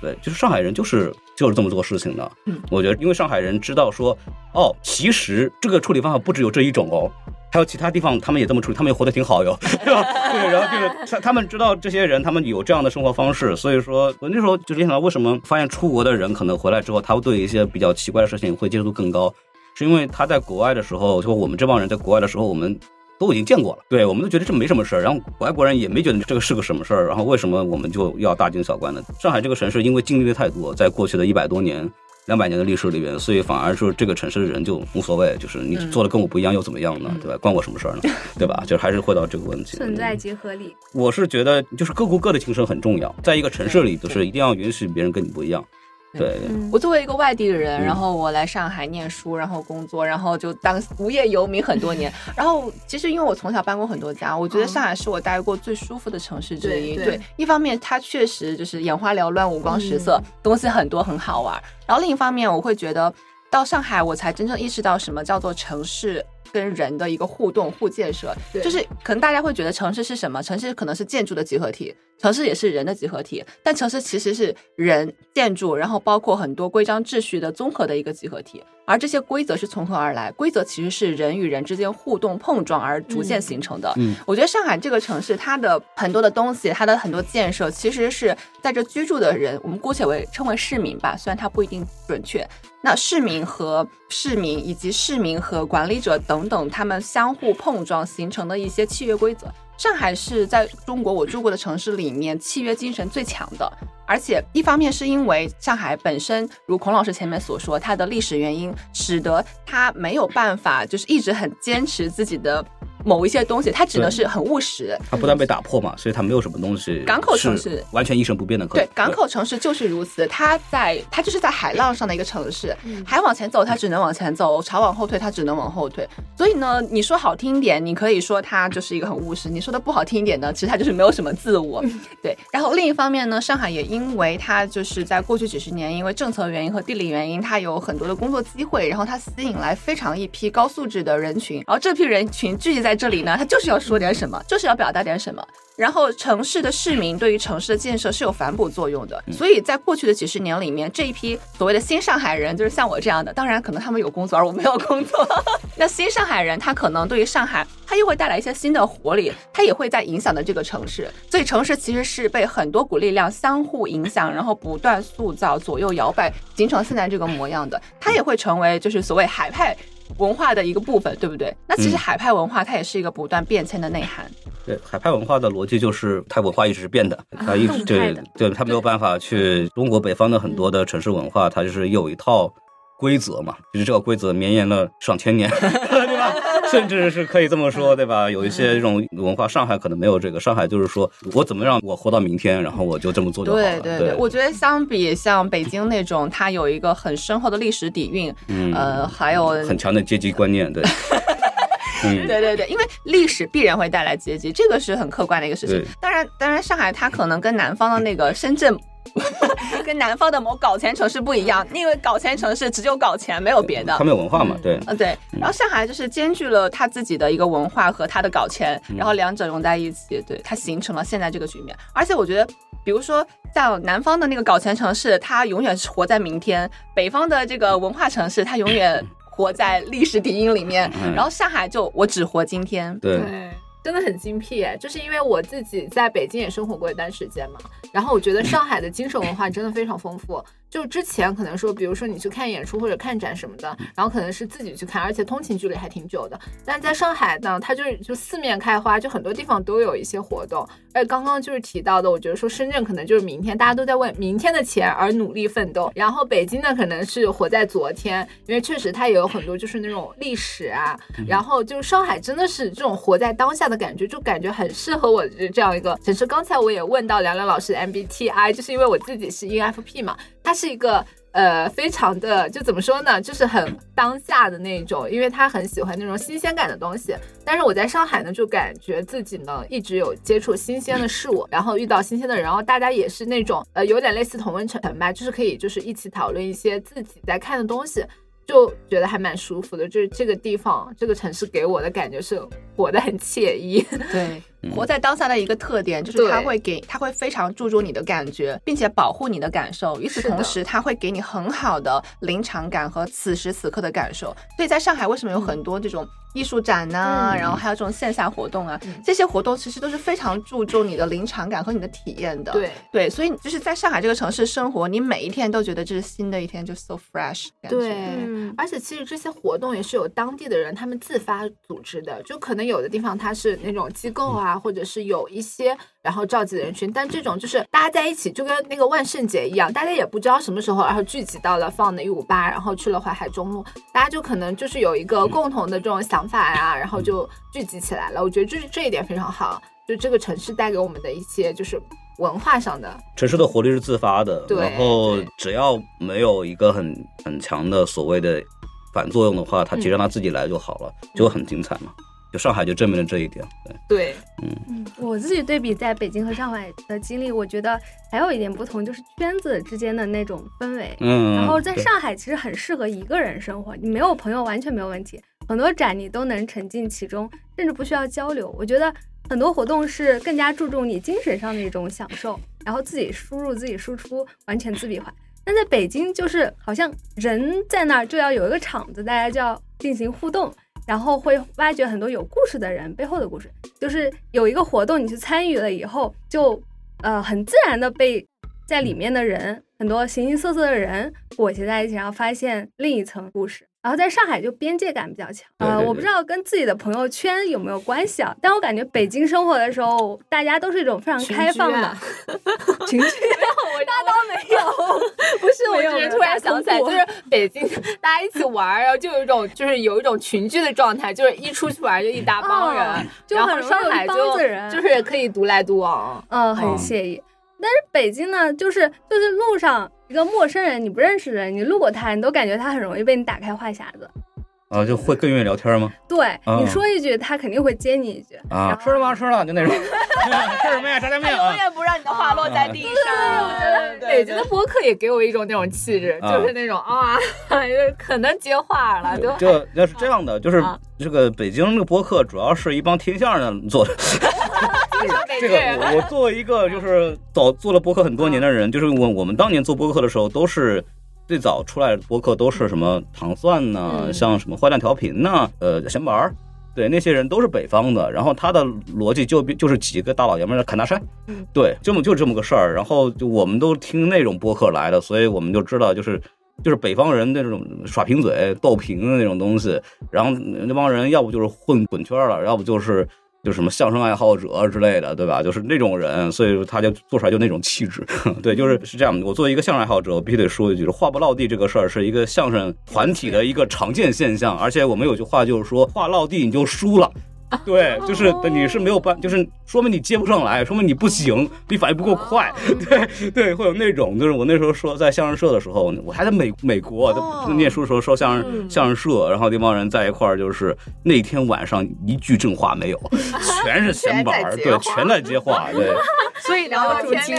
对，就是上海人就是就是这么做事情的。嗯，我觉得因为上海人知道说，哦，其实这个处理方法不只有这一种哦。还有其他地方，他们也这么处理，他们也活得挺好哟，对吧？对，然后就是他他们知道这些人，他们有这样的生活方式，所以说我那时候就联想到，为什么发现出国的人可能回来之后，他会对一些比较奇怪的事情会接受度更高，是因为他在国外的时候，就我们这帮人在国外的时候，我们都已经见过了，对，我们都觉得这没什么事儿，然后外国人也没觉得这个是个什么事儿，然后为什么我们就要大惊小怪呢？上海这个城市因为经历的太多，在过去的一百多年。两百年的历史里边，所以反而说这个城市的人就无所谓，就是你做的跟我不一样又怎么样呢？对吧？关我什么事儿呢？[laughs] 对吧？就是还是回到这个问题。存在即合理。我是觉得，就是各过各的精神很重要，在一个城市里，就是一定要允许别人跟你不一样。对，我作为一个外地的人，然后我来上海念书，然后工作，然后就当无业游民很多年。然后其实因为我从小搬过很多家，我觉得上海是我待过最舒服的城市之一。对，一方面它确实就是眼花缭乱、五光十色，东西很多，很好玩。然后另一方面，我会觉得到上海，我才真正意识到什么叫做城市。跟人的一个互动互建设，就是可能大家会觉得城市是什么？城市可能是建筑的集合体，城市也是人的集合体。但城市其实是人、建筑，然后包括很多规章秩序的综合的一个集合体。而这些规则是从何而来？规则其实是人与人之间互动碰撞而逐渐形成的。嗯，我觉得上海这个城市，它的很多的东西，它的很多建设，其实是在这居住的人，我们姑且为称为市民吧，虽然它不一定准确。那市民和市民以及市民和管理者等等，他们相互碰撞形成的一些契约规则。上海是在中国我住过的城市里面契约精神最强的，而且一方面是因为上海本身，如孔老师前面所说，它的历史原因使得它没有办法就是一直很坚持自己的。某一些东西，它只能是很务实。它不断被打破嘛，所以它没有什么东西。港口城市完全一成不变的。对，港口城市就是如此。它在，它就是在海浪上的一个城市。海往前走，它只能往前走；潮往后退，它只能往后退。所以呢，你说好听一点，你可以说它就是一个很务实；你说的不好听一点呢，其实它就是没有什么自我。对。然后另一方面呢，上海也因为它就是在过去几十年，因为政策原因和地理原因，它有很多的工作机会，然后它吸引来非常一批高素质的人群，然后这批人群聚集在。在这里呢，他就是要说点什么，就是要表达点什么。然后城市的市民对于城市的建设是有反哺作用的，所以在过去的几十年里面，这一批所谓的新上海人，就是像我这样的，当然可能他们有工作而我没有工作。[laughs] 那新上海人他可能对于上海，他又会带来一些新的活力，他也会在影响的这个城市。所以城市其实是被很多股力量相互影响，[laughs] 然后不断塑造、左右摇摆，形成现在这个模样的。他也会成为就是所谓海派。文化的一个部分，对不对？那其实海派文化它也是一个不断变迁的内涵。对，海派文化的逻辑就是它文化一直是变的，它一直对对，它没有办法去中国北方的很多的城市文化，它就是有一套。规则嘛，就是这个规则绵延了上千年？[laughs] [laughs] 甚至是可以这么说，对吧？有一些这种文化，上海可能没有这个。上海就是说我怎么让我活到明天，然后我就这么做就好了。对对对，我觉得相比像北京那种，它有一个很深厚的历史底蕴，呃，还有很强的阶级观念，对。[laughs] 对对对，因为历史必然会带来阶级，这个是很客观的一个事情。当然，当然，上海它可能跟南方的那个深圳。[laughs] 跟南方的某搞钱城市不一样，因为搞钱城市只有搞钱，没有别的。他们有文化嘛？对，嗯对。然后上海就是兼具了他自己的一个文化和他的搞钱，然后两者融在一起，对，它形成了现在这个局面。而且我觉得，比如说像南方的那个搞钱城市，它永远是活在明天；北方的这个文化城市，它永远。活在历史底蕴里面，嗯然后上海就我只活今天。对，对，真的很精辟哎，就是因为我自己在北京也生活过一段时间嘛，然后我觉得上海的精神文化真的非常丰富。就之前可能说，比如说你去看演出或者看展什么的，然后可能是自己去看，而且通勤距离还挺久的。但在上海呢，它就是就四面开花，就很多地方都有一些活动。而刚刚就是提到的，我觉得说深圳可能就是明天，大家都在为明天的钱而努力奋斗。然后北京呢，可能是活在昨天，因为确实它也有很多就是那种历史啊。然后就是上海真的是这种活在当下的感觉，就感觉很适合我这样一个城市。刚才我也问到梁梁老师的 MBTI，就是因为我自己是 ENFP 嘛，它是一个。呃，非常的就怎么说呢，就是很当下的那种，因为他很喜欢那种新鲜感的东西。但是我在上海呢，就感觉自己呢一直有接触新鲜的事物，然后遇到新鲜的人，然后大家也是那种呃有点类似同温层吧，就是可以就是一起讨论一些自己在看的东西，就觉得还蛮舒服的。就是这个地方这个城市给我的感觉是活得很惬意。[laughs] 对，活在当下的一个特点就是他会给，他会非常注重你的感觉，并且保护你的感受。与此同时，他会给你很好的临场感和此时此刻的感受。所以在上海，为什么有很多这种艺术展呐、嗯然后还有这种线下活动啊，嗯这些活动其实都是非常注重你的临场感和你的体验的。对对，所以就是在上海这个城市生活，你每一天都觉得这是新的一天，就 so fresh 感觉。对，嗯而且其实这些活动也是有当地的人他们自发组织的，就可能有的地方它是那种机构啊，或者是有一些然后召集的人群，但这种就是大家在一起，就跟那个万圣节一样，大家也不知道什么时候，然后聚集到了放的一五八，然后去了淮海中路，大家就可能就是有一个共同的这种想法呀、然后就聚集起来了。我觉得就是这一点非常好，就这个城市带给我们的一些就是文化上的，城市的活力是自发的，对然后只要没有一个很很强的所谓的反作用的话，它其实让它自己来就好了，就很精彩嘛。就上海就证明了这一点，对，对，嗯，我自己对比在北京和上海的经历，我觉得还有一点不同，就是圈子之间的那种氛围。嗯，然后在上海其实很适合一个人生活，你没有朋友完全没有问题，很多展你都能沉浸其中，甚至不需要交流。我觉得很多活动是更加注重你精神上的一种享受，然后自己输入自己输出，完全自闭环。但在北京就是好像人在那儿就要有一个场子，大家就要进行互动。然后会挖掘很多有故事的人背后的故事，就是有一个活动你去参与了以后，就呃很自然的被在里面的人很多形形色色的人裹挟在一起，然后发现另一层故事。然后在上海就边界感比较强，呃，对对我不知道跟自己的朋友圈有没有关系啊，但我感觉北京生活的时候，大家都是一种非常开放的居啊群居，[laughs] 我大都没有。不是，我只是突然想起来，就是北京大家一起玩，然后就有一种就是有一种群居的状态，就是一出去玩就一大帮人，哦就然后上海就就是可以独来独往。嗯，很嗯惬意。但是北京呢，就是就是路上一个陌生人，你不认识的人，你路过他，你都感觉他很容易被你打开话匣子。啊，就会更愿意聊天吗？对、嗯你说一句，他肯定会接你一句。啊，吃了吗？吃了，就那种，吃什么呀？炸酱面永。远不让你的话落在地上。北京的播客也给我一种那种气质，啊就是那种啊，就 [laughs] 可能接话了，就这 [laughs] 要是这样的，就是啊这个北京这个播客，主要是一帮听相声的做的。[laughs] 这个我我作为一个就是早做了播客很多年的人，就是我我们当年做播客的时候，都是最早出来的播客都是什么糖蒜呐、嗯像什么坏蛋调频呐、呃闲玩儿。对，那些人都是北方的，然后他的逻辑就就是几个大老爷们儿砍大山，嗯对，这么就这么个事儿。然后就我们都听那种播客来的，所以我们就知道，就是就是北方人那种耍贫嘴、斗贫的那种东西。然后那帮人要不就是混滚圈了，要不就是就什么相声爱好者之类的，对吧？就是那种人，所以说他就做出来就那种气质。[laughs] 对，就是是这样。我作为一个相声爱好者，我必须得说一句，话不落地这个事儿是一个相声团体的一个常见现象，而且我们有句话就是说，话落地你就输了。[laughs] 对，就是你是没有办，就是说明你接不上来，说明你不行，你反应不够快。[laughs] 对对，会有那种，就是我那时候说在相声社的时候，我还在美美国念书的时候说相声、嗯相声社，然后那帮人在一块儿，就是那天晚上一句正话没有，[laughs] 全是闲板儿，对，全在接话对。所以聊主题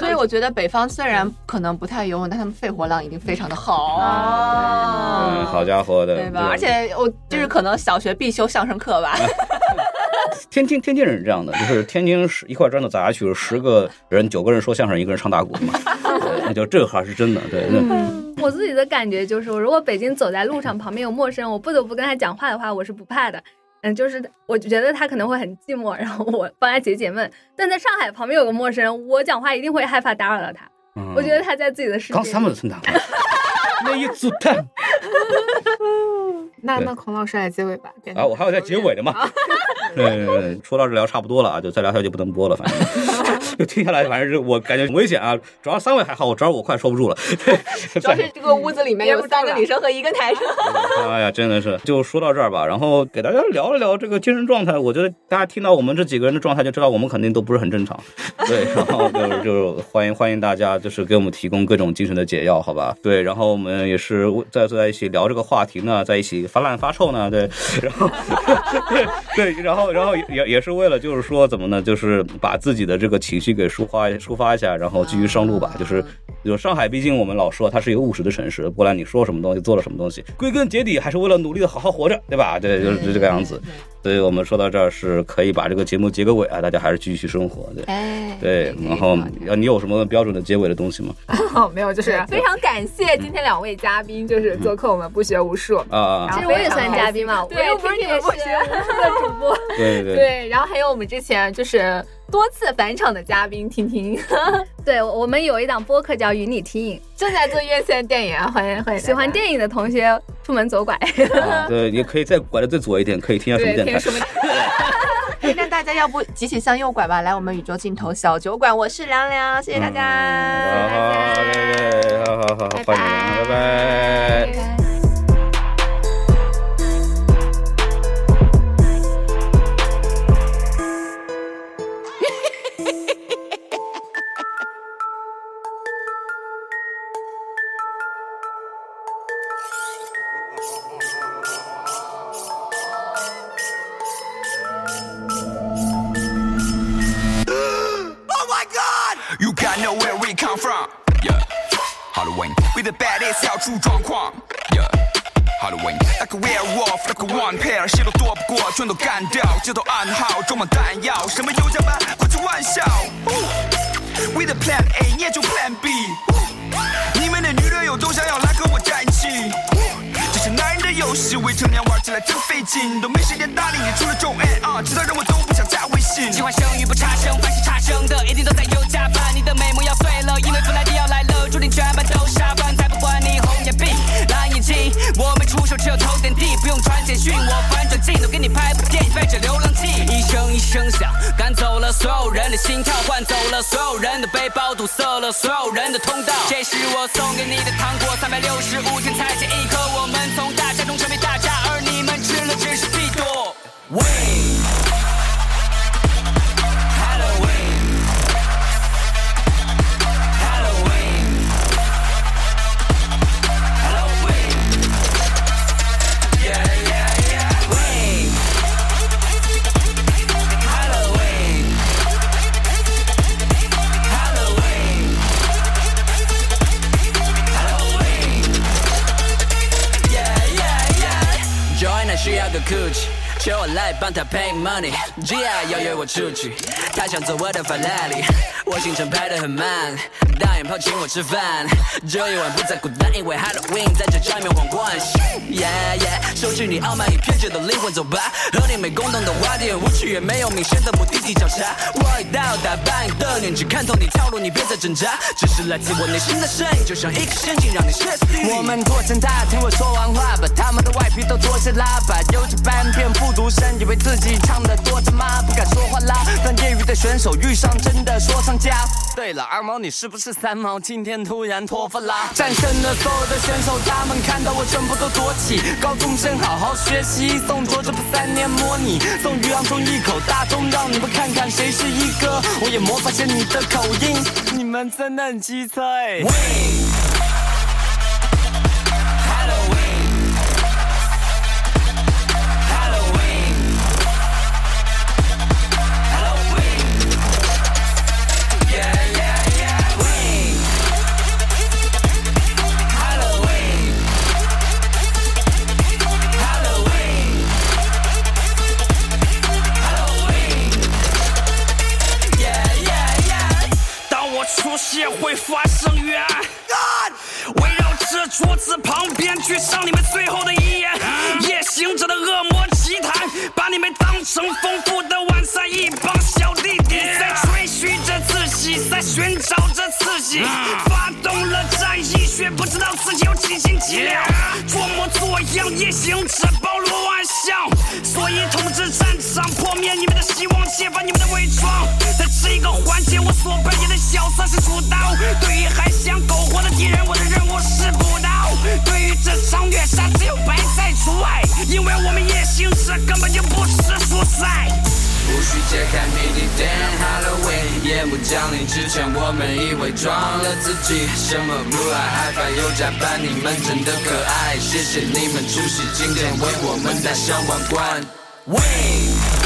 所以我觉得北方虽然可能不太游泳，但他们肺活量一定非常的好啊嗯，好家伙的，对吧？而且我就是可能小学必修相声课吧。天津天津人是这样的，就是天津十一块砖头砸下去，十个人九个人说相声，一个人唱大鼓嘛，对那就这个还是真的，对，那我自己的感觉就是，如果北京走在路上，旁边有陌生人，我不得不跟他讲话的话，我是不怕的。嗯，就是我觉得他可能会很寂寞，然后我帮他解解闷。但在上海旁边有个陌生人，我讲话一定会害怕打扰到他。我觉得他在自己的世界。刚三们的成长，那一组的。[laughs] 那那孔老师来结尾吧。啊，我还有在结尾的嘛。[laughs] 对对对，说到这聊差不多了啊，就再聊下去就不能播了，反正 [laughs] 就听下来，反正是我感觉很危险啊。主要三位还好，我主要我快受不住了。[laughs] 主要是这个屋子里面有三个女生和一个男生。哎呀，真的是，就说到这儿吧。然后给大家聊一聊这个精神状态。我觉得大家听到我们这几个人的状态，就知道我们肯定都不是很正常。对，然后就是就是欢迎欢迎大家，就是给我们提供各种精神的解药，好吧？对，然后我们也是在坐在一起聊这个话题呢，在一起发烂发臭呢，对，然后 [laughs] 对，对。然后，然后也也是为了，就是说怎么呢？就是把自己的这个情绪给抒发抒发一下，然后继续上路吧。就是，就上海，毕竟我们老说它是一个务实的城市。不管你说什么东西，做了什么东西，归根结底还是为了努力的好好活着，对吧？对，就是这个样子。所以我们说到这儿是可以把这个节目结个尾啊，大家还是继续生活，对，对。然后，你有什么标准的结尾的东西吗？[laughs] 没有，就是非常感谢今天两位嘉宾，就是做客我们不学无术啊。其实我也算嘉宾嘛，我又不是你们不学无术的主播。对对对。然后还有我们之前就是多次返场的嘉宾听听。[laughs] 对，我们有一档播客叫《与你听影》，正在做院线电影啊，欢迎欢迎。喜欢电影的同学出门左拐。对，也可以再拐的再左一点，可以听下什么电台。[laughs] 那大家要不集体向右拐吧，来我们宇宙尽头小酒馆，我是凉凉，谢谢大家，好好好，好好好，拜拜，拜拜。什么优加班，开起玩笑。We the plan A，你也就 plan B，你们的女队友都想要来和我在一起，这是男人的游戏，未成年玩起来真费劲，都没时间搭理你，除了中心跳，换走了所有人的背包，堵塞了所有人的通道。这是我送给你的糖果，三百六十五天才见一颗。我他 pay money，Gia 要约我出去，他想坐我的法拉利，我行程排得很满，大眼泡请我吃饭，这一晚不再孤单，因为 Halloween 在这家里面皇冠。yo yo 收起你傲慢与偏执的灵魂，走吧，和你没共同的话题，无趣也没有明显的目的地交叉。我已到达扮的年纪，看透你套路，你别再挣扎，只是来自我内心的声音，就像一个陷阱，让你歇斯底里。我们拖成塔，听我说完话，把他们的外皮都脱下喇叭，有着半片不。独身以为自己唱的多他妈不敢说话啦，当业余的选手遇上真的说唱家。对了，二毛你是不是三毛？今天突然脱发啦！战胜了所有的选手，他们看到我全部都躲起。高中生好好学习，送卓这不三年模拟，送于洋葱一口大钟，让你们看看谁是一哥。我也模仿下你的口音，你们真的很机车哎。会发生冤案，围绕这桌子旁边，去上你们最后的一眼。夜行者的恶魔奇谈，把你们当成丰富的晚餐，一帮小弟弟。在吹嘘着自己，在寻找着刺激，发动了战役，却不知道自己有几斤几两，装模作样，夜行者包罗万象，所以统治战场，破灭你们的希望，揭发你们的伪装。在这一个环节，我所扮演的角色是主刀。对于还想苟活的敌人，我的任务是补刀。对于这场虐杀，只有白菜除外，因为我们夜行者根本就不吃蔬菜。无需揭开谜底，Dan Halloween，夜幕降临之前，我们以伪装了自己。什么 blue eye，害怕又加班，你们真的可爱。谢谢你们出席今天，为我们戴上王冠。Win。